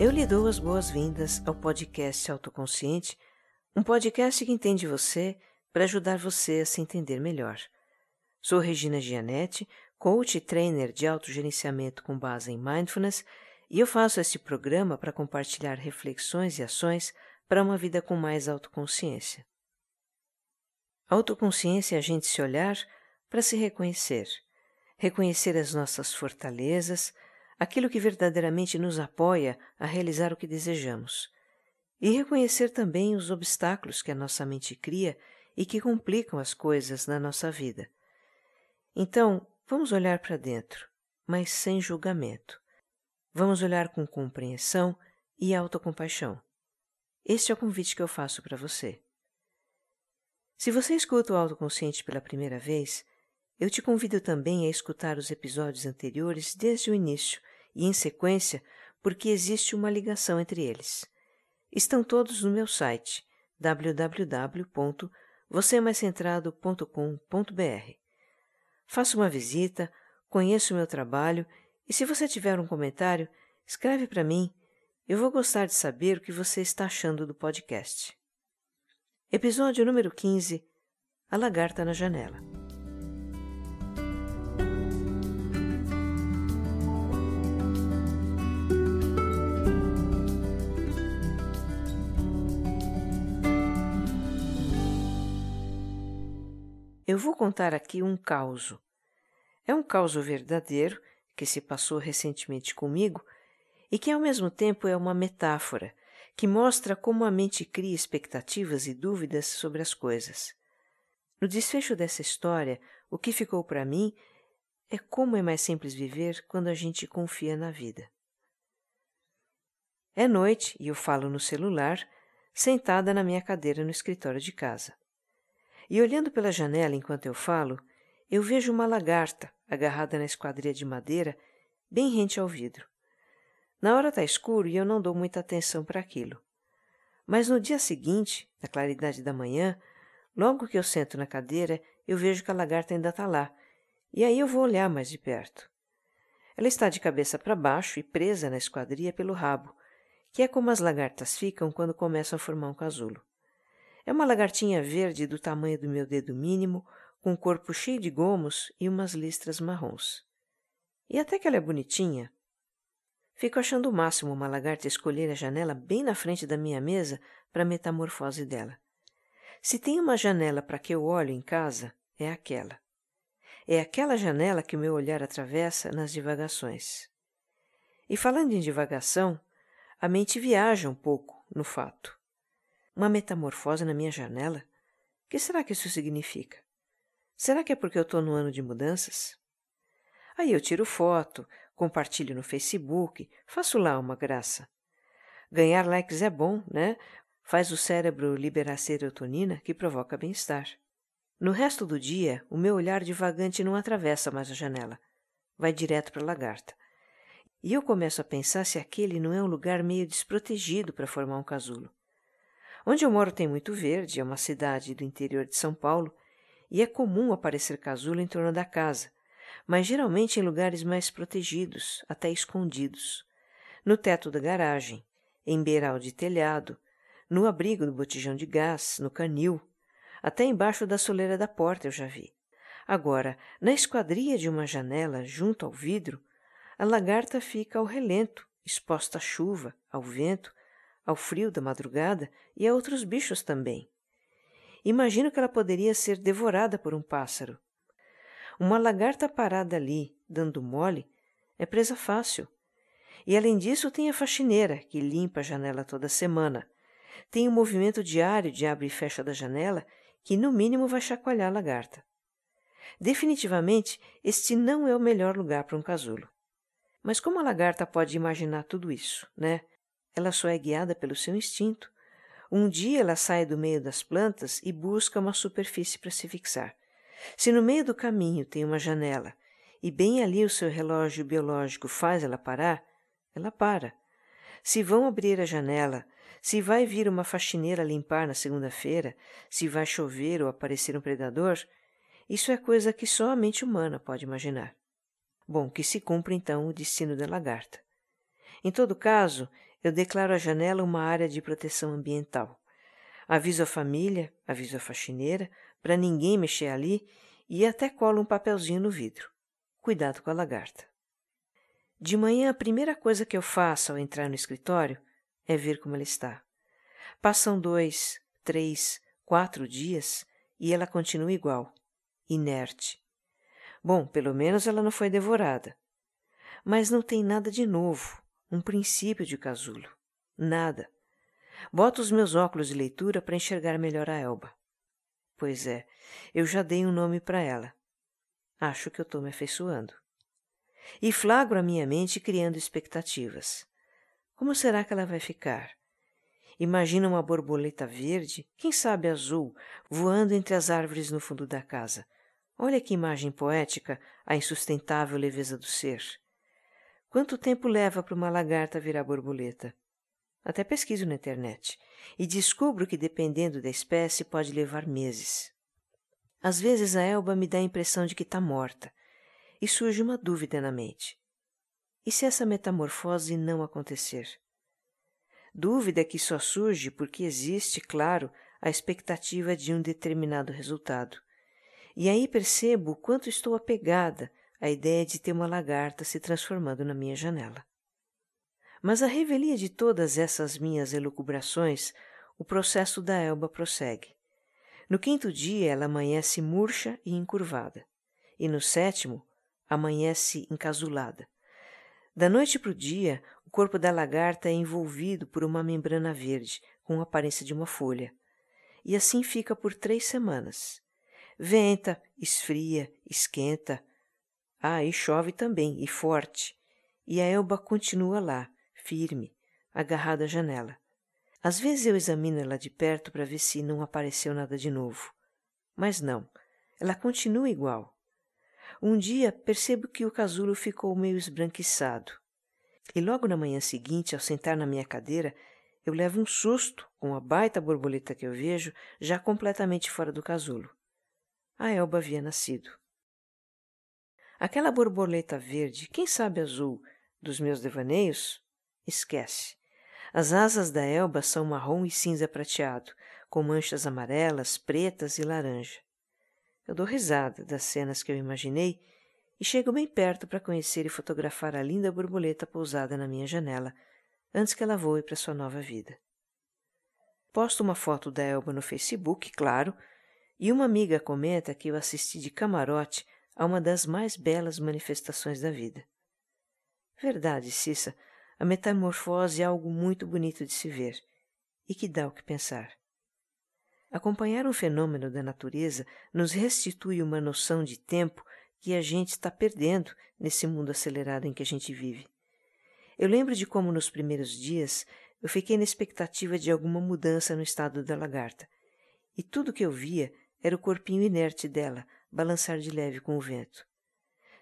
Eu lhe dou as boas-vindas ao podcast Autoconsciente, um podcast que entende você para ajudar você a se entender melhor. Sou Regina Gianetti, coach e trainer de autogerenciamento com base em mindfulness, e eu faço este programa para compartilhar reflexões e ações para uma vida com mais autoconsciência. Autoconsciência é a gente se olhar para se reconhecer, reconhecer as nossas fortalezas, aquilo que verdadeiramente nos apoia a realizar o que desejamos, e reconhecer também os obstáculos que a nossa mente cria e que complicam as coisas na nossa vida. Então, vamos olhar para dentro, mas sem julgamento. Vamos olhar com compreensão e autocompaixão. Este é o convite que eu faço para você. Se você escuta o autoconsciente pela primeira vez, eu te convido também a escutar os episódios anteriores desde o início e em sequência, porque existe uma ligação entre eles. Estão todos no meu site www.vocêmaiscentrado.com.br. Faça uma visita, conheça o meu trabalho e se você tiver um comentário, escreve para mim. Eu vou gostar de saber o que você está achando do podcast. Episódio número 15 A Lagarta na Janela. Eu vou contar aqui um caso. É um caso verdadeiro que se passou recentemente comigo e que ao mesmo tempo é uma metáfora que mostra como a mente cria expectativas e dúvidas sobre as coisas. No desfecho dessa história, o que ficou para mim é como é mais simples viver quando a gente confia na vida. É noite e eu falo no celular, sentada na minha cadeira no escritório de casa. E olhando pela janela enquanto eu falo, eu vejo uma lagarta agarrada na esquadria de madeira, bem rente ao vidro. Na hora está escuro e eu não dou muita atenção para aquilo. Mas no dia seguinte, na claridade da manhã, logo que eu sento na cadeira, eu vejo que a lagarta ainda está lá, e aí eu vou olhar mais de perto. Ela está de cabeça para baixo e presa na esquadria pelo rabo, que é como as lagartas ficam quando começam a formar um casulo. É uma lagartinha verde do tamanho do meu dedo mínimo, com um corpo cheio de gomos e umas listras marrons. E até que ela é bonitinha. Fico achando o máximo uma lagarta escolher a janela bem na frente da minha mesa para a metamorfose dela. Se tem uma janela para que eu olho em casa, é aquela. É aquela janela que o meu olhar atravessa nas divagações. E falando em divagação, a mente viaja um pouco no fato. Uma metamorfose na minha janela? O que será que isso significa? Será que é porque eu estou no ano de mudanças? Aí eu tiro foto, compartilho no Facebook, faço lá uma graça. Ganhar likes é bom, né? Faz o cérebro liberar serotonina que provoca bem-estar. No resto do dia, o meu olhar divagante não atravessa mais a janela. Vai direto para a lagarta. E eu começo a pensar se aquele não é um lugar meio desprotegido para formar um casulo. Onde eu moro tem muito verde, é uma cidade do interior de São Paulo, e é comum aparecer casulo em torno da casa, mas geralmente em lugares mais protegidos, até escondidos. No teto da garagem, em beiral de telhado, no abrigo do botijão de gás, no canil, até embaixo da soleira da porta eu já vi. Agora, na esquadria de uma janela junto ao vidro, a lagarta fica ao relento, exposta à chuva, ao vento ao frio da madrugada e a outros bichos também. Imagino que ela poderia ser devorada por um pássaro. Uma lagarta parada ali, dando mole, é presa fácil. E além disso, tem a faxineira, que limpa a janela toda semana. Tem o um movimento diário de abre e fecha da janela, que no mínimo vai chacoalhar a lagarta. Definitivamente, este não é o melhor lugar para um casulo. Mas como a lagarta pode imaginar tudo isso, né? Ela só é guiada pelo seu instinto. Um dia ela sai do meio das plantas e busca uma superfície para se fixar. Se no meio do caminho tem uma janela e bem ali o seu relógio biológico faz ela parar, ela para. Se vão abrir a janela, se vai vir uma faxineira limpar na segunda-feira, se vai chover ou aparecer um predador, isso é coisa que só a mente humana pode imaginar. Bom, que se cumpra então o destino da lagarta. Em todo caso, eu declaro a janela uma área de proteção ambiental. Aviso a família, aviso a faxineira, para ninguém mexer ali e até colo um papelzinho no vidro. Cuidado com a lagarta. De manhã, a primeira coisa que eu faço ao entrar no escritório é ver como ela está. Passam dois, três, quatro dias e ela continua igual, inerte. Bom, pelo menos ela não foi devorada. Mas não tem nada de novo, um princípio de casulo. Nada. Boto os meus óculos de leitura para enxergar melhor a Elba. Pois é, eu já dei um nome para ela. Acho que eu estou me afeiçoando. E flagro a minha mente criando expectativas. Como será que ela vai ficar? Imagina uma borboleta verde, quem sabe azul, voando entre as árvores no fundo da casa. Olha que imagem poética, a insustentável leveza do ser. Quanto tempo leva para uma lagarta virar borboleta? Até pesquiso na internet e descubro que, dependendo da espécie, pode levar meses. Às vezes a elba me dá a impressão de que está morta e surge uma dúvida na mente. E se essa metamorfose não acontecer? Dúvida que só surge porque existe, claro, a expectativa de um determinado resultado. E aí percebo o quanto estou apegada à ideia de ter uma lagarta se transformando na minha janela. Mas a revelia de todas essas minhas elucubrações, o processo da Elba prossegue. No quinto dia, ela amanhece murcha e encurvada, e no sétimo, amanhece encasulada. Da noite para o dia, o corpo da lagarta é envolvido por uma membrana verde, com a aparência de uma folha. E assim fica por três semanas. Venta, esfria, esquenta. Ah, e chove também, e forte. E a Elba continua lá, firme, agarrada à janela. Às vezes eu examino ela de perto para ver se não apareceu nada de novo. Mas não, ela continua igual. Um dia percebo que o casulo ficou meio esbranquiçado. E logo na manhã seguinte, ao sentar na minha cadeira, eu levo um susto com a baita borboleta que eu vejo já completamente fora do casulo a Elba havia nascido. Aquela borboleta verde, quem sabe azul, dos meus devaneios? Esquece. As asas da Elba são marrom e cinza prateado, com manchas amarelas, pretas e laranja. Eu dou risada das cenas que eu imaginei e chego bem perto para conhecer e fotografar a linda borboleta pousada na minha janela, antes que ela voe para sua nova vida. Posto uma foto da Elba no Facebook, claro, e uma amiga comenta que eu assisti de camarote a uma das mais belas manifestações da vida. Verdade, Cissa, a metamorfose é algo muito bonito de se ver e que dá o que pensar. Acompanhar um fenômeno da natureza nos restitui uma noção de tempo que a gente está perdendo nesse mundo acelerado em que a gente vive. Eu lembro de como nos primeiros dias eu fiquei na expectativa de alguma mudança no estado da lagarta, e tudo que eu via era o corpinho inerte dela, balançar de leve com o vento.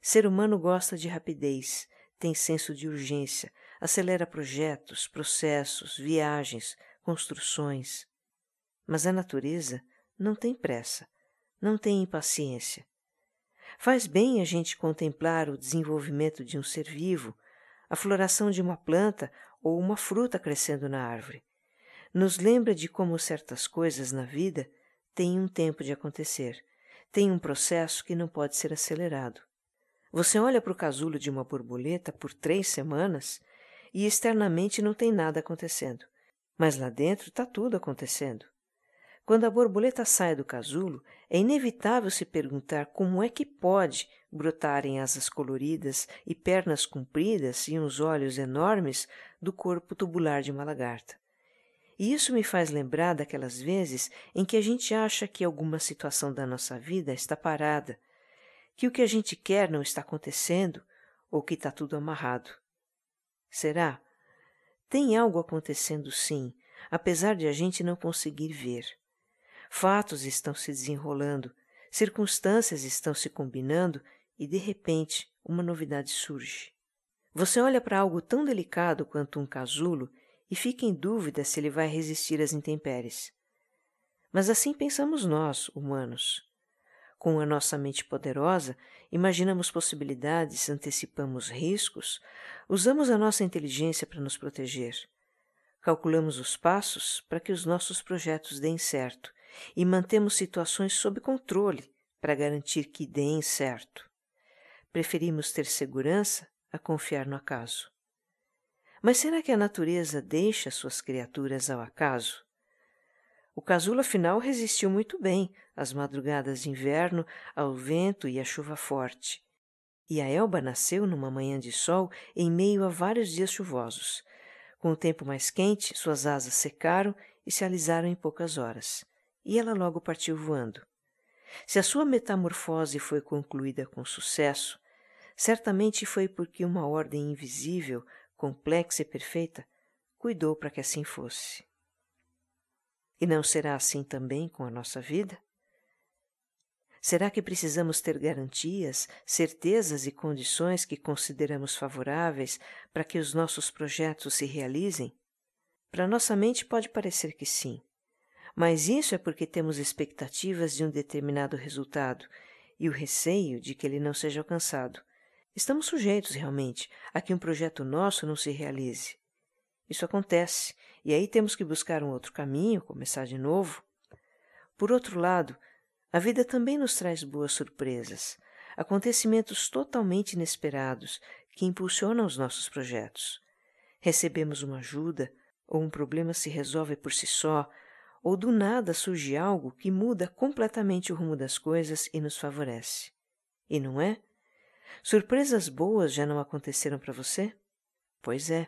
Ser humano gosta de rapidez, tem senso de urgência, acelera projetos, processos, viagens, construções. Mas a natureza não tem pressa, não tem impaciência. Faz bem a gente contemplar o desenvolvimento de um ser vivo, a floração de uma planta ou uma fruta crescendo na árvore. Nos lembra de como certas coisas na vida tem um tempo de acontecer, tem um processo que não pode ser acelerado. Você olha para o casulo de uma borboleta por três semanas e externamente não tem nada acontecendo, mas lá dentro está tudo acontecendo. Quando a borboleta sai do casulo, é inevitável se perguntar como é que pode brotarem asas coloridas e pernas compridas e uns olhos enormes do corpo tubular de uma lagarta. E isso me faz lembrar daquelas vezes em que a gente acha que alguma situação da nossa vida está parada, que o que a gente quer não está acontecendo ou que está tudo amarrado. Será? Tem algo acontecendo sim, apesar de a gente não conseguir ver. Fatos estão se desenrolando, circunstâncias estão se combinando e, de repente, uma novidade surge. Você olha para algo tão delicado quanto um casulo e fica em dúvida se ele vai resistir às intempéries. Mas assim pensamos nós, humanos. Com a nossa mente poderosa, imaginamos possibilidades, antecipamos riscos, usamos a nossa inteligência para nos proteger. Calculamos os passos para que os nossos projetos deem certo e mantemos situações sob controle para garantir que deem certo. Preferimos ter segurança a confiar no acaso. Mas será que a natureza deixa suas criaturas ao acaso? O casulo, afinal, resistiu muito bem às madrugadas de inverno, ao vento e à chuva forte. E a Elba nasceu numa manhã de sol em meio a vários dias chuvosos. Com o tempo mais quente, suas asas secaram e se alisaram em poucas horas, e ela logo partiu voando. Se a sua metamorfose foi concluída com sucesso, certamente foi porque uma ordem invisível, complexa e perfeita cuidou para que assim fosse. E não será assim também com a nossa vida? Será que precisamos ter garantias, certezas e condições que consideramos favoráveis para que os nossos projetos se realizem? Para nossa mente pode parecer que sim, mas isso é porque temos expectativas de um determinado resultado e o receio de que ele não seja alcançado. Estamos sujeitos realmente a que um projeto nosso não se realize. Isso acontece, e aí temos que buscar um outro caminho, começar de novo. Por outro lado, a vida também nos traz boas surpresas, acontecimentos totalmente inesperados que impulsionam os nossos projetos. Recebemos uma ajuda, ou um problema se resolve por si só, ou do nada surge algo que muda completamente o rumo das coisas e nos favorece. E não é? Surpresas boas já não aconteceram para você? Pois é.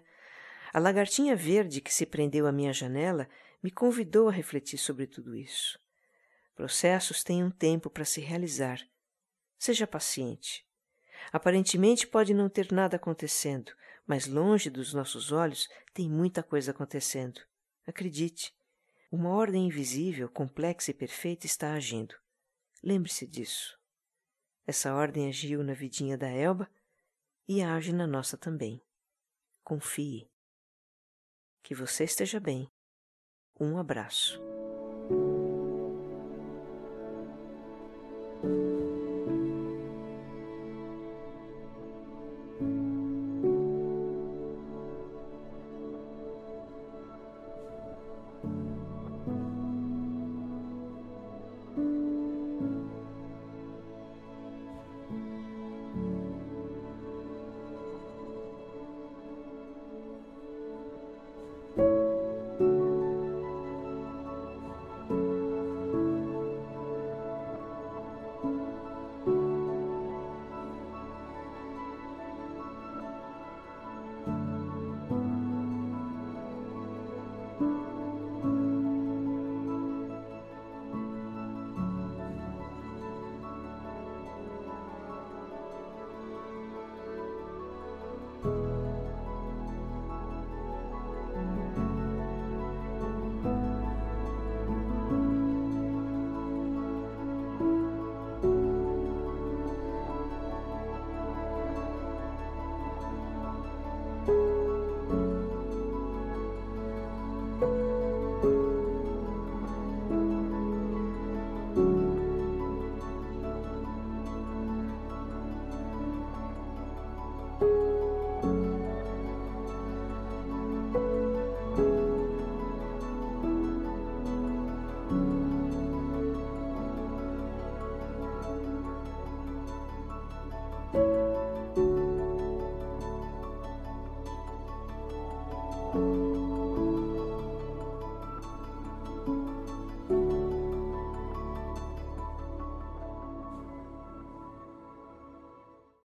A lagartinha verde que se prendeu à minha janela me convidou a refletir sobre tudo isso. Processos têm um tempo para se realizar. Seja paciente. Aparentemente pode não ter nada acontecendo, mas longe dos nossos olhos tem muita coisa acontecendo. Acredite. Uma ordem invisível, complexa e perfeita está agindo. Lembre-se disso. Essa ordem agiu na vidinha da Elba e age na nossa também. Confie. Que você esteja bem. Um abraço.